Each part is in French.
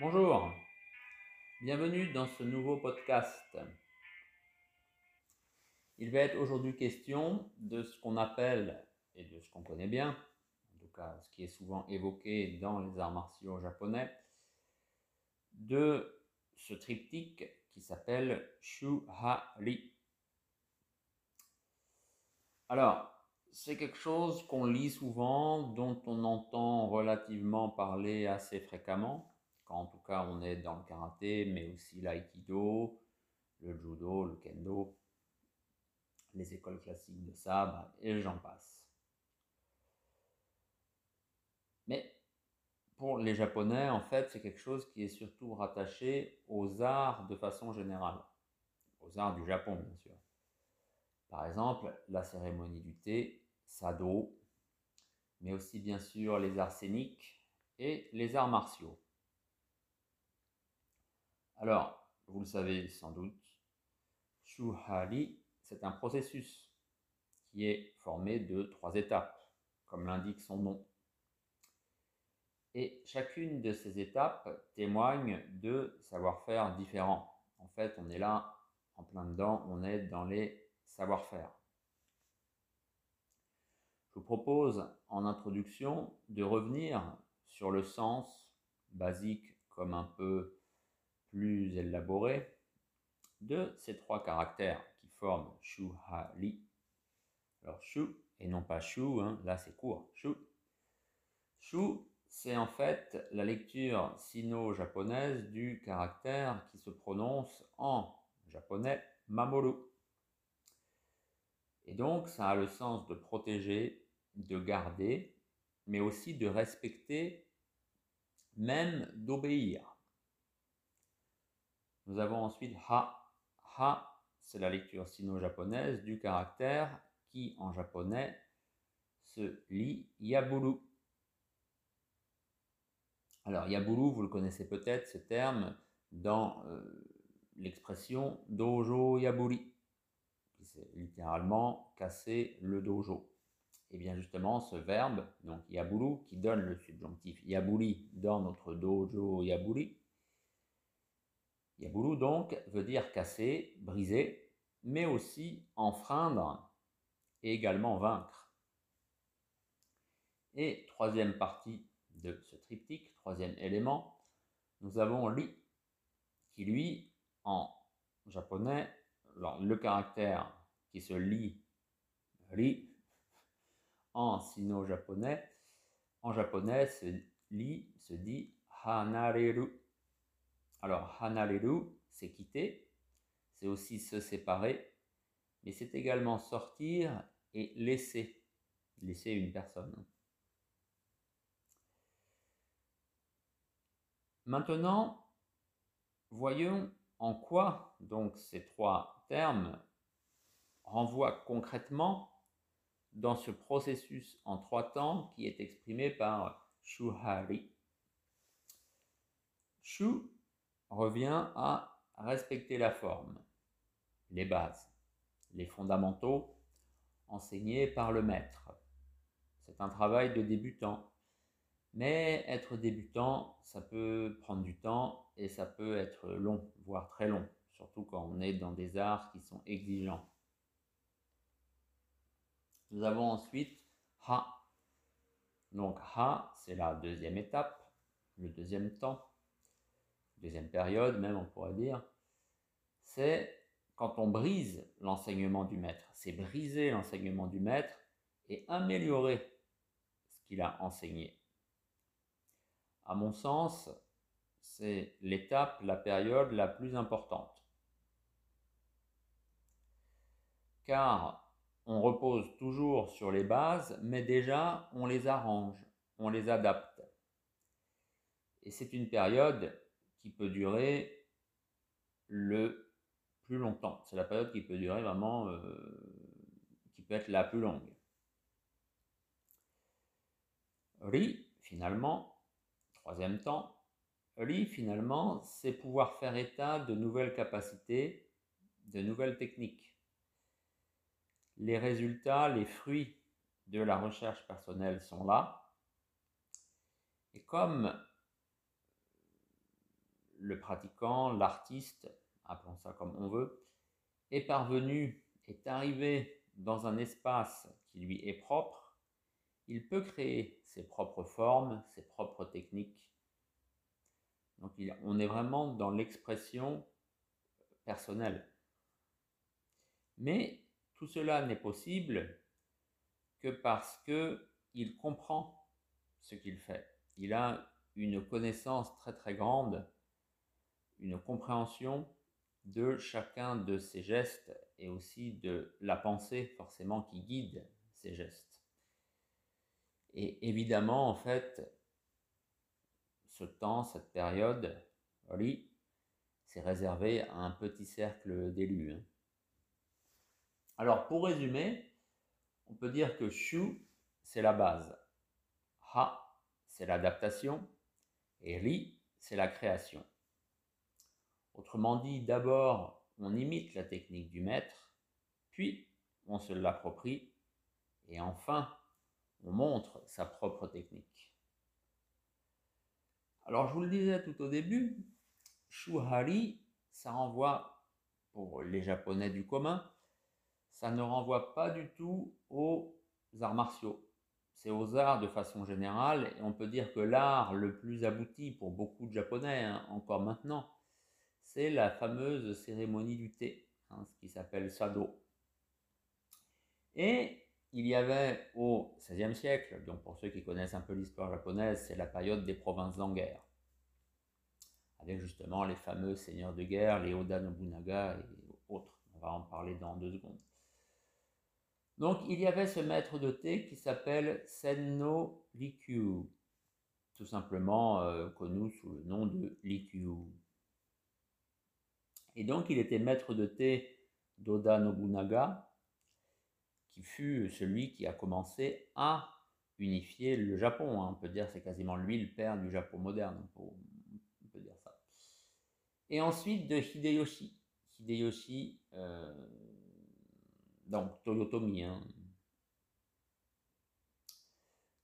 Bonjour, bienvenue dans ce nouveau podcast. Il va être aujourd'hui question de ce qu'on appelle, et de ce qu'on connaît bien, en tout cas ce qui est souvent évoqué dans les arts martiaux japonais, de ce triptyque qui s'appelle Shuhari. Alors, c'est quelque chose qu'on lit souvent, dont on entend relativement parler assez fréquemment en tout cas on est dans le karaté, mais aussi l'aïkido, le judo, le kendo, les écoles classiques de sabre, et j'en passe. Mais pour les Japonais, en fait, c'est quelque chose qui est surtout rattaché aux arts de façon générale, aux arts du Japon, bien sûr. Par exemple, la cérémonie du thé, sado, mais aussi bien sûr les arts scéniques et les arts martiaux. Alors, vous le savez sans doute, Shuhari, c'est un processus qui est formé de trois étapes, comme l'indique son nom. Et chacune de ces étapes témoigne de savoir-faire différents. En fait, on est là en plein dedans, on est dans les savoir-faire. Je vous propose en introduction de revenir sur le sens basique comme un peu plus élaboré de ces trois caractères qui forment shu, ha, li. Alors shu, et non pas shu, hein, là c'est court, shu. Shu, c'est en fait la lecture sino-japonaise du caractère qui se prononce en japonais mamoru. Et donc ça a le sens de protéger, de garder, mais aussi de respecter, même d'obéir. Nous avons ensuite ha. Ha, c'est la lecture sino-japonaise du caractère qui, en japonais, se lit yaburu. Alors, yaburu, vous le connaissez peut-être, ce terme, dans euh, l'expression dojo yaburi, qui c'est littéralement casser le dojo. Et bien justement, ce verbe, donc yaburu, qui donne le subjonctif yaburi dans notre dojo yaburi, Yaburu donc veut dire casser, briser, mais aussi enfreindre et également vaincre. Et troisième partie de ce triptyque, troisième élément, nous avons li, qui lui, en japonais, le caractère qui se lit ri, en sino-japonais, en japonais, ce li se dit hanareru. Alors, hanaleru, c'est quitter, c'est aussi se séparer, mais c'est également sortir et laisser, laisser une personne. Maintenant, voyons en quoi donc ces trois termes renvoient concrètement dans ce processus en trois temps qui est exprimé par Shuhari. Shu revient à respecter la forme, les bases, les fondamentaux enseignés par le maître. C'est un travail de débutant. Mais être débutant, ça peut prendre du temps et ça peut être long, voire très long, surtout quand on est dans des arts qui sont exigeants. Nous avons ensuite Ha. Donc Ha, c'est la deuxième étape, le deuxième temps deuxième période même on pourrait dire, c'est quand on brise l'enseignement du maître. C'est briser l'enseignement du maître et améliorer ce qu'il a enseigné. À mon sens, c'est l'étape, la période la plus importante. Car on repose toujours sur les bases, mais déjà on les arrange, on les adapte. Et c'est une période qui peut durer le plus longtemps. C'est la période qui peut durer vraiment, euh, qui peut être la plus longue. Ri, finalement, troisième temps, Ri, finalement, c'est pouvoir faire état de nouvelles capacités, de nouvelles techniques. Les résultats, les fruits de la recherche personnelle sont là. Et comme le pratiquant, l'artiste, appelons ça comme on veut, est parvenu, est arrivé dans un espace qui lui est propre, il peut créer ses propres formes, ses propres techniques. Donc on est vraiment dans l'expression personnelle. Mais tout cela n'est possible que parce que il comprend ce qu'il fait. Il a une connaissance très très grande, une compréhension de chacun de ses gestes et aussi de la pensée forcément qui guide ces gestes. Et évidemment, en fait, ce temps, cette période, oui, c'est réservé à un petit cercle d'élus. Hein. Alors, pour résumer, on peut dire que Shu, c'est la base. Ha, c'est l'adaptation. Et Ri, c'est la création. Autrement dit, d'abord, on imite la technique du maître, puis on se l'approprie, et enfin, on montre sa propre technique. Alors, je vous le disais tout au début, Shuhari, ça renvoie, pour les Japonais du commun, ça ne renvoie pas du tout aux arts martiaux. C'est aux arts de façon générale, et on peut dire que l'art le plus abouti pour beaucoup de Japonais, hein, encore maintenant, c'est la fameuse cérémonie du thé, hein, ce qui s'appelle Sado. Et il y avait au XVIe siècle, donc pour ceux qui connaissent un peu l'histoire japonaise, c'est la période des provinces en guerre, avec justement les fameux seigneurs de guerre, les Oda Nobunaga et autres. On va en parler dans deux secondes. Donc il y avait ce maître de thé qui s'appelle Senno Rikyu, tout simplement euh, connu sous le nom de Rikyu. Et donc il était maître de thé d'Oda Nobunaga, qui fut celui qui a commencé à unifier le Japon. Hein. On peut dire c'est quasiment lui le père du Japon moderne, on peut dire ça. Et ensuite de Hideyoshi. Hideyoshi, euh, donc Toyotomi, hein.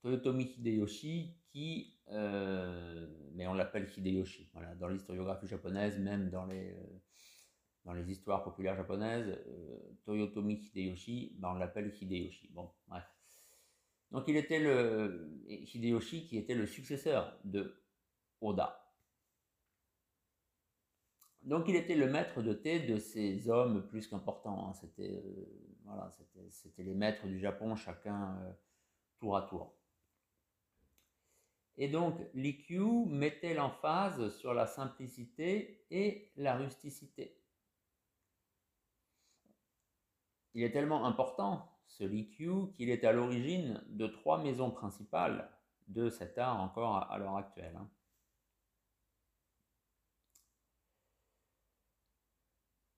Toyotomi Hideyoshi, qui, euh, mais on l'appelle Hideyoshi, voilà, dans l'historiographie japonaise, même dans les, euh, dans les histoires populaires japonaises, euh, Toyotomi Hideyoshi, ben, on l'appelle Hideyoshi. Bon. Donc il était le Hideyoshi qui était le successeur de Oda. Donc il était le maître de thé de ces hommes plus qu'importants. Hein. C'était euh, voilà, les maîtres du Japon, chacun tour à tour. Et donc l'IQ mettait l'emphase sur la simplicité et la rusticité? Il est tellement important, ce Likyu, qu'il est à l'origine de trois maisons principales de cet art encore à, l'heure actuelle. Hein.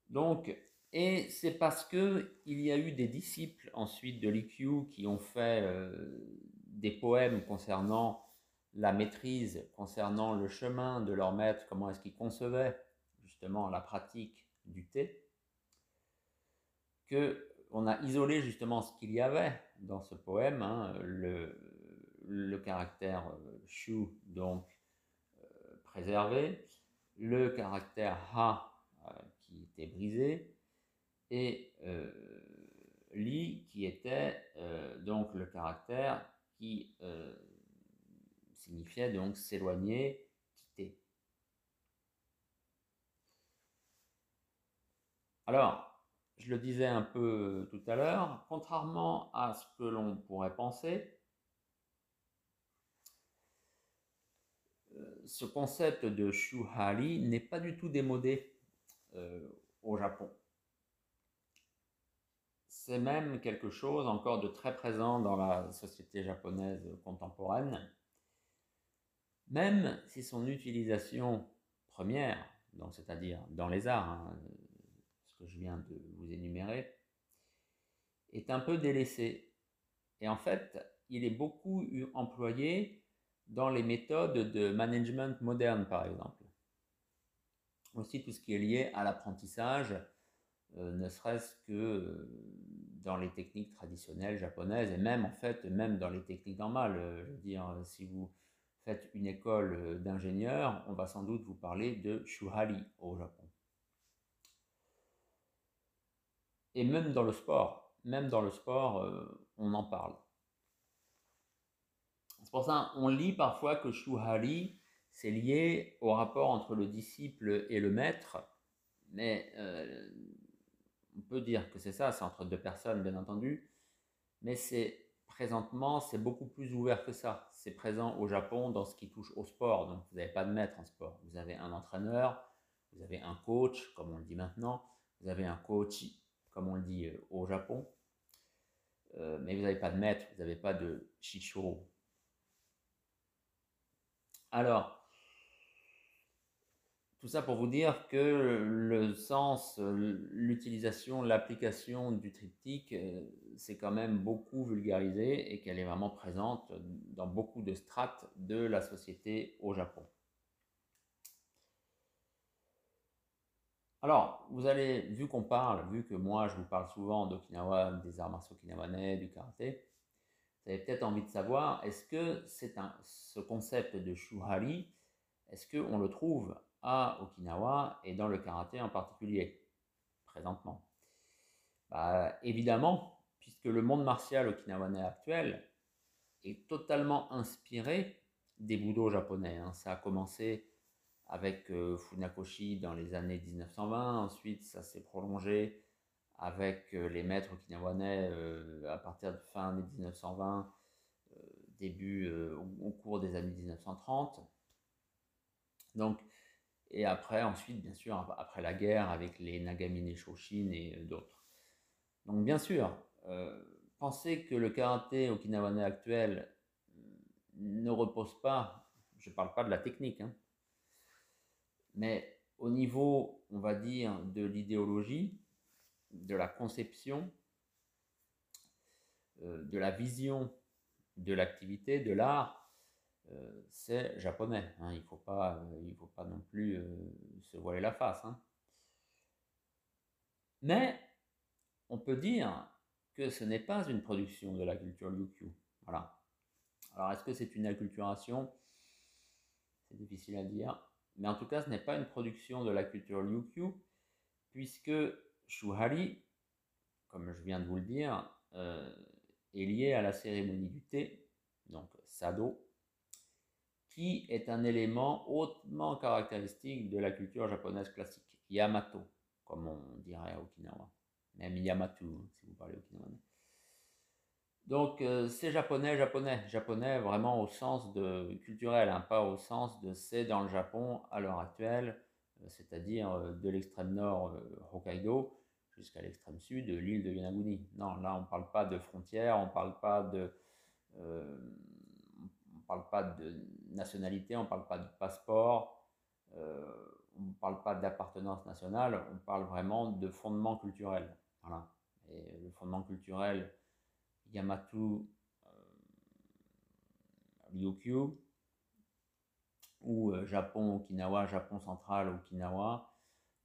Donc, et c'est parce que il y a eu des disciples ensuite de Likyu qui ont fait euh, des poèmes concernant la maîtrise, concernant le chemin de leur maître, comment est-ce qu'ils concevaient justement la pratique du thé, que on a isolé justement ce qu'il y avait dans ce poème, hein, le, caractère euh, donc euh, préservé, le caractère ha euh, qui était brisé, et li qui était donc le caractère qui signifiait donc s'éloigner, quitter. Alors, je le disais un peu tout à l'heure, contrairement à ce que l'on pourrait penser, euh, ce concept de shuhari n'est pas du tout démodé euh, au Japon. C'est même quelque chose encore de très présent dans la société japonaise contemporaine, même si son utilisation première, c'est-à-dire dans les arts, hein, que je viens de vous énumérer, est un peu délaissé. Et en fait, il est beaucoup employé dans les méthodes de management moderne, par exemple. Aussi tout ce qui est lié à l'apprentissage, euh, ne serait-ce que euh, dans les techniques traditionnelles japonaises, et même en fait, même dans les techniques normales. Euh, je veux dire, si vous une école d'ingénieur, on va sans doute vous parler de shuhari au Japon. Et même dans le sport, même dans le sport, on en parle. C'est pour ça on lit parfois que shuhari, c'est lié au rapport entre le disciple et le maître, mais on peut dire que c'est ça, c'est entre deux personnes, bien entendu, mais c'est présentement, c'est beaucoup plus ouvert que ça. C'est présent au Japon dans ce qui touche au sport. Donc, vous n'avez pas de maître en sport. Vous avez un entraîneur, vous avez un coach, comme on le dit maintenant. Vous avez un coach, comme on le dit euh, au Japon. Euh, mais vous n'avez pas de maître, vous n'avez pas de shicho. Alors, tout ça pour vous dire que le sens, l'utilisation, l'application du triptyque, euh, c'est quand même beaucoup vulgarisé et qu'elle est vraiment présente dans beaucoup de strates de la société au Japon. Alors, vous avez vu qu'on parle, vu que moi je vous parle souvent d'Okinawa, des arts martiaux okinawanais, du karaté, vous avez peut-être envie de savoir, est-ce que c'est un, ce concept de shuhari, est-ce qu'on le trouve à Okinawa et dans le karaté en particulier, présentement bah, Évidemment, puisque le monde martial okinawanais actuel est totalement inspiré des budo japonais. Hein. Ça a commencé avec euh, Funakoshi dans les années 1920, ensuite ça s'est prolongé avec euh, les maîtres okinawanais euh, à partir de fin des 1920, début au cours des années 1930. Donc et après, ensuite, bien sûr, après la guerre avec les Nagamine Shoshin et euh, d'autres. Donc, bien sûr, euh, penser que le karaté okinawanais actuel euh, ne repose pas, je ne parle pas de la technique, hein, mais au niveau, on va dire, de l'idéologie, de la conception, de la vision de l'activité, de l'art, euh, c'est japonais. Hein. il ne faut, pas, euh, faut pas non plus euh, se voiler la face. Hein. Mais on peut dire que ce n'est pas une production de la culture Ryukyu. Voilà. Alors, est-ce que c'est une acculturation? C'est difficile à dire. Mais en tout cas, ce n'est pas une production de la culture Ryukyu, puisque Shuhari, comme je viens de vous le dire, est lié à la cérémonie du thé, donc Sado, qui est un élément hautement caractéristique de la culture japonaise classique, Yamato, comme on dirait à Okinawa, même Yamato si vous parlez okinawanais. Donc euh, c'est japonais, japonais, japonais vraiment au sens de culturel, hein, pas au sens de c'est dans le Japon à l'heure actuelle, euh, c'est-à-dire euh, de l'extrême nord Hokkaido jusqu'à l'extrême sud l'île de Yonaguni. Non, là on ne parle pas de frontières, on ne parle pas de parle pas de nationalité, on ne parle pas de passeport, euh, on ne parle pas d'appartenance nationale, on parle vraiment de fondement culturel. Voilà. Et le fondement culturel Yamato euh, ou euh, Japon Okinawa, Japon central Okinawa,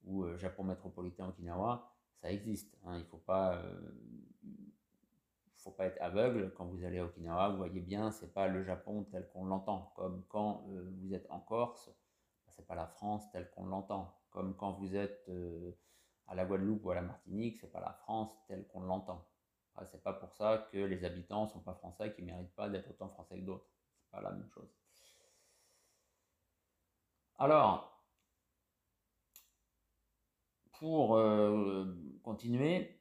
ou Japon métropolitain Okinawa, ça existe. Hein. Il ne faut pas faut pas être aveugle. Quand vous allez à Okinawa, vous voyez bien, c'est pas le Japon tel qu'on l'entend. Comme quand euh, vous êtes en Corse, bah, c'est pas la France telle qu'on l'entend. Comme quand vous êtes euh, à la Guadeloupe ou à la Martinique, c'est pas la France telle qu'on l'entend. Ce c'est pas pour ça que les habitants sont pas français, qui méritent pas d'être autant français que d'autres. C'est pas la même chose. Alors, pour euh, continuer,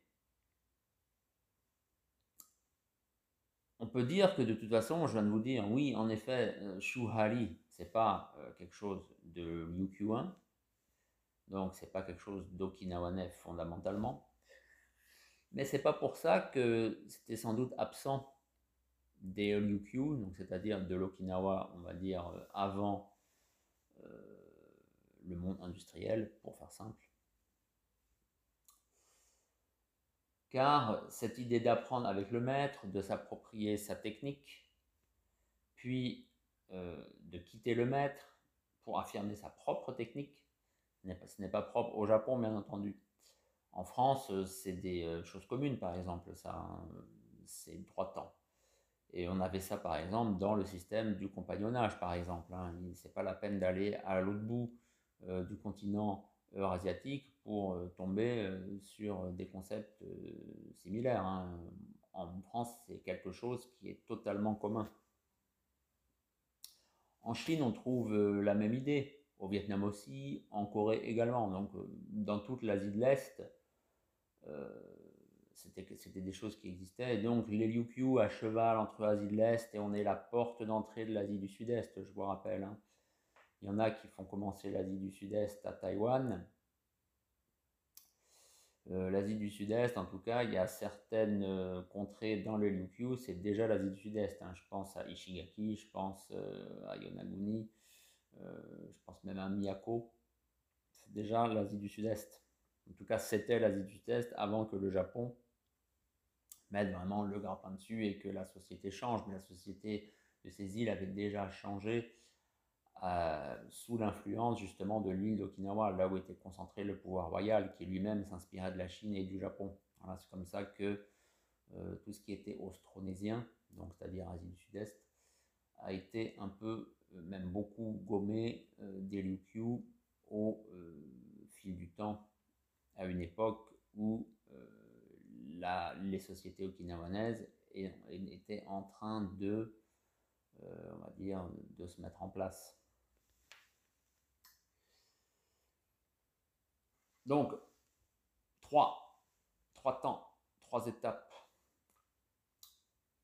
on peut dire que de toute façon, je viens de vous dire, oui, en effet, euh, Shuhari, c'est pas euh, quelque chose de Ryukyuan, donc c'est pas quelque chose d'okinawanais fondamentalement, mais c'est pas pour ça que c'était sans doute absent des Ryukyu, c'est-à-dire de l'Okinawa, on va dire euh, avant le monde industriel, pour faire simple. Car cette idée d'apprendre avec le maître, de s'approprier sa technique, puis euh, de quitter le maître pour affirmer sa propre technique, ce n'est pas propre au Japon, bien entendu. En France, euh, c'est des euh, choses communes, par exemple, ça, c'est droit temps. Et on avait ça par exemple dans le système du compagnonnage, par exemple. Hein. C'est pas la peine d'aller à l'autre bout du continent eurasiatique pour euh, tomber euh, sur des concepts similaires. Hein. En France, c'est quelque chose qui est totalement commun. En Chine, on trouve la même idée. Au Vietnam aussi, en Corée également. Donc, dans toute l'Asie de l'Est, c'était des choses qui existaient. Et donc, les à cheval entre l'Asie de l'Est et on est la porte d'entrée de l'Asie du Sud-Est, je vous rappelle. Hein. Il y en a qui font commencer l'Asie du Sud-Est à Taïwan. Euh, L'Asie du Sud-Est, en tout cas, il y a certaines euh, contrées dans le Liu c'est déjà l'Asie du Sud-Est. Hein. Je pense à Ishigaki, je pense euh, à Yonaguni, je pense même à Miyako. C'est déjà l'Asie du Sud-Est. En tout cas, c'était l'Asie du Sud-Est avant que le Japon mettre vraiment le grappin dessus et que la société change. Mais la société de ces îles avait déjà changé euh, sous l'influence justement de l'île d'Okinawa, là où était concentré le pouvoir royal, qui lui-même s'inspirait de la Chine et du Japon. C'est comme ça que euh, tout ce qui était austronésien, donc c'est-à-dire Asie du Sud-Est, a été un peu, euh, même beaucoup gommé des Ryukyu au fil du temps, à une époque où les sociétés okinawanaises étaient en train de, on va dire, de se mettre en place. Donc, trois, trois temps, trois étapes.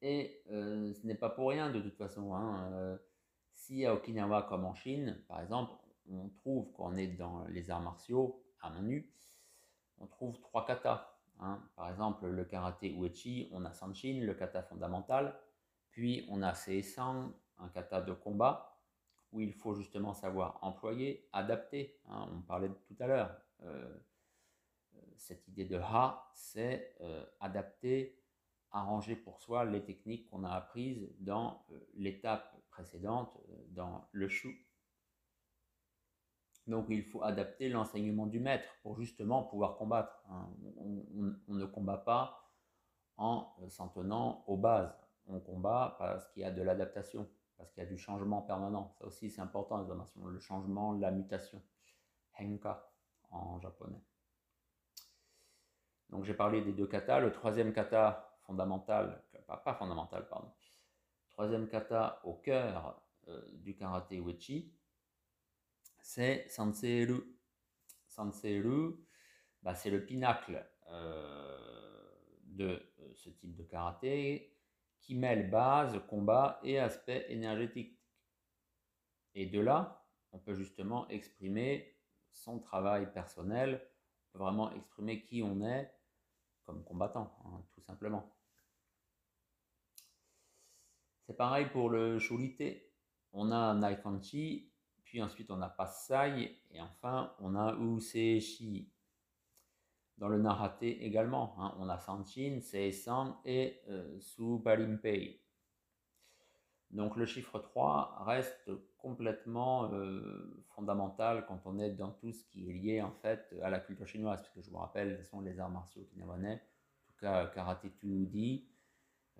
Et euh, ce n'est pas pour rien de toute façon. Hein. Euh, si à Okinawa comme en Chine, par exemple, on trouve qu'on est dans les arts martiaux à main nue, on trouve trois katas. Hein. Par exemple, le karaté uechi, on a Sanshin, le kata fondamental, puis on a Seisang, un kata de combat, où il faut justement savoir employer, adapter. Hein. On parlait tout à l'heure, cette idée de ha, c'est euh, adapter, arranger pour soi les techniques qu'on a apprises dans euh, l'étape précédente, dans le chou. Donc il faut adapter l'enseignement du maître pour justement pouvoir combattre. Hein. On, ne combat pas en s'en tenant aux bases. On combat parce qu'il y a de l'adaptation, parce qu'il y a du changement permanent. Ça aussi c'est important les le changement, la mutation. Henka en japonais. Donc j'ai parlé des deux katas. Le troisième kata fondamental, pas, fondamental, pardon. Troisième kata au cœur euh, du karaté uechi, c'est Sanseru. Sanseru, bah, c'est le pinacle euh, de euh, ce type de karaté qui mêle base, combat et aspect énergétique. Et de là, on peut justement exprimer son travail personnel, vraiment exprimer qui on est comme combattant, hein, tout simplement. C'est pareil pour le Shulite. On a Naikanchi, puis ensuite on a Passai, et enfin on a Useshi. Dans le Narate également, hein, on a Sanchin, Seisan et euh. Donc le chiffre 3 reste complètement euh, fondamental quand on est dans tout ce qui est lié en fait à la culture chinoise, puisque je vous rappelle, ce sont les arts martiaux okinawanais, en tout cas karaté Tudi,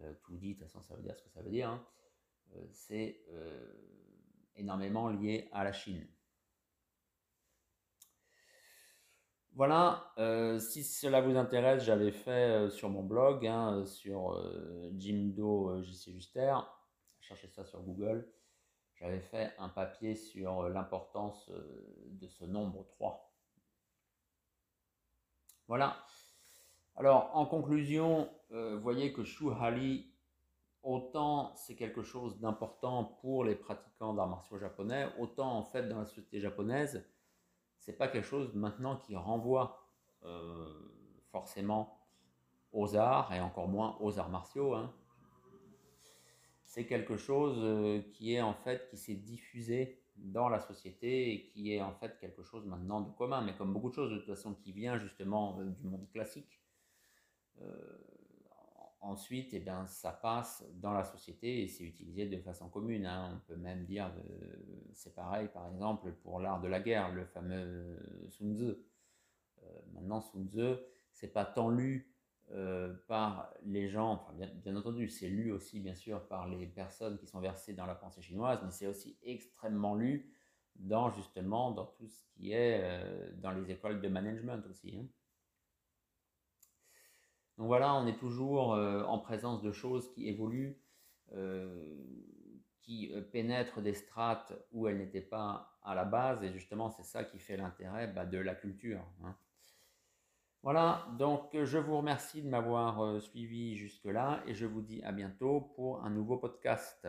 euh, Tudi, de toute façon ça veut dire ce que ça veut dire, hein. euh, c'est euh, énormément lié à la Chine. Voilà, si cela vous intéresse, j'avais fait sur mon blog, hein, sur Jimdo JC Juster, cherchez ça sur Google, j'avais fait un papier sur euh, l'importance euh, de ce nombre 3. Voilà. Alors, en conclusion, euh, voyez que Shu Hali, autant c'est quelque chose d'important pour les pratiquants d'arts martiaux japonais, autant en fait dans la société japonaise, c'est pas quelque chose maintenant qui renvoie forcément aux arts et encore moins aux arts martiaux. Hein c'est quelque chose euh, qui est en fait qui s'est diffusé dans la société et qui est en fait quelque chose maintenant de commun, mais comme beaucoup de choses de toute façon qui vient justement euh, du monde classique. Euh, ensuite, eh bien, ça passe dans la société et c'est utilisé de façon commune. Hein. On peut même dire, c'est pareil par exemple pour l'art de la guerre, le fameux Sun Tzu. maintenant, Sun Tzu, c'est pas tant lu euh, par les gens, bien, entendu, c'est lu aussi bien sûr par les personnes qui sont versées dans la pensée chinoise, mais c'est aussi extrêmement lu dans justement dans tout ce qui est euh, dans les écoles de management aussi. hein. Donc voilà, on est toujours euh, en présence de choses qui évoluent, qui pénètrent des strates où elles n'étaient pas à la base, et justement c'est ça qui fait l'intérêt bah, de la culture. hein. Voilà, donc je vous remercie de m'avoir euh, suivi jusque-là, et je vous dis à bientôt pour un nouveau podcast.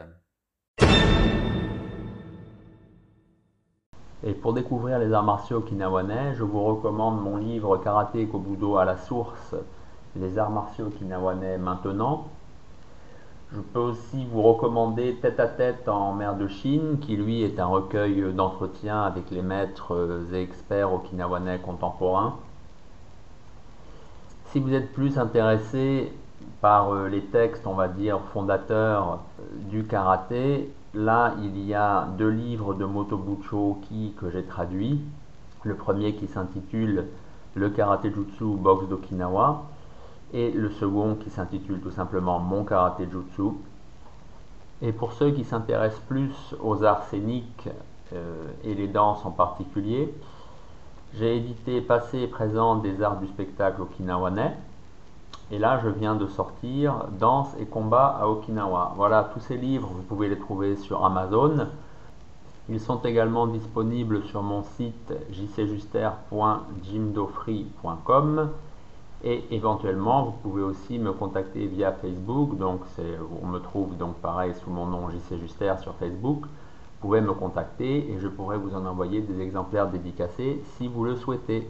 Et pour découvrir les arts martiaux okinawanais, je vous recommande mon livre Karaté Kobudo à la source, les arts martiaux okinawanais maintenant. Je peux aussi vous recommander Tête à tête en mer de Chine, qui lui est un recueil d'entretiens avec les maîtres et experts okinawanais contemporains. Si vous êtes plus intéressé par euh, les textes, on va dire, fondateurs euh, du karaté, là, il y a deux livres de Motobucho Oki que j'ai traduits. Le premier qui s'intitule Le karaté jutsu boxe d'Okinawa et le second qui s'intitule tout simplement Mon karaté jutsu. Et pour ceux qui s'intéressent plus aux arts scéniques euh, et les danses en particulier, j'ai édité Passé et présent des arts du spectacle okinawanais. Et là, je viens de sortir Danse et combat à Okinawa. Voilà, tous ces livres, vous pouvez les trouver sur Amazon. Ils sont également disponibles sur mon site jcjuster.jimdofree.com et éventuellement, vous pouvez aussi me contacter via Facebook. Donc, on me trouve donc pareil sous mon nom JC Juster sur Facebook. Pouvez me contacter et je pourrai vous en envoyer des exemplaires dédicacés si vous le souhaitez.